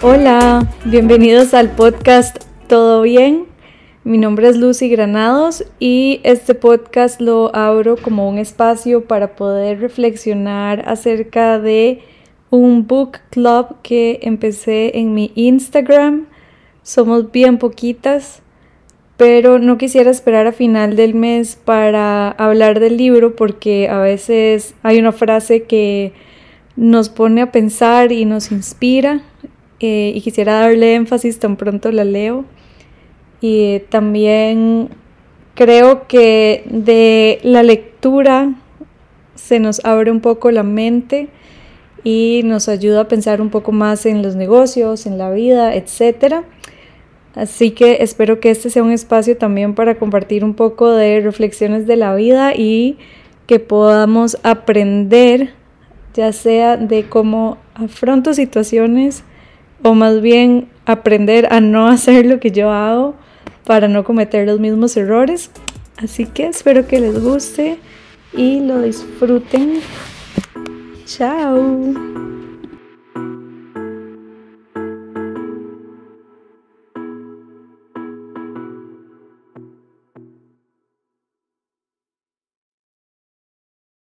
Hola, bienvenidos al podcast ¿Todo bien? Mi nombre es Lucy Granados y este podcast lo abro como un espacio para poder reflexionar acerca de un book club que empecé en mi Instagram. Somos bien poquitas, pero no quisiera esperar a final del mes para hablar del libro porque a veces hay una frase que nos pone a pensar y nos inspira eh, y quisiera darle énfasis tan pronto la leo. Y también creo que de la lectura se nos abre un poco la mente y nos ayuda a pensar un poco más en los negocios, en la vida, etc. Así que espero que este sea un espacio también para compartir un poco de reflexiones de la vida y que podamos aprender, ya sea de cómo afronto situaciones o más bien aprender a no hacer lo que yo hago para no cometer los mismos errores. Así que espero que les guste y lo disfruten. Chao.